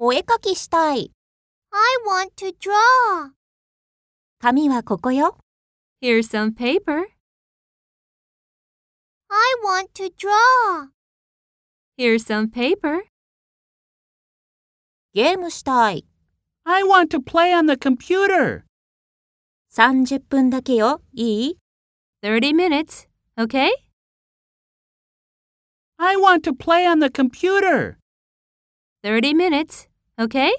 お絵かきしたい。 I want to draw. 紙はここよ。 Here's some paper. I want to draw. Here's some paper. ゲームしたい。 I want to play on the computer. 30分だけよ。いい 30 minutes. Okay? I want to play on the computer. 30 minutes. Okay?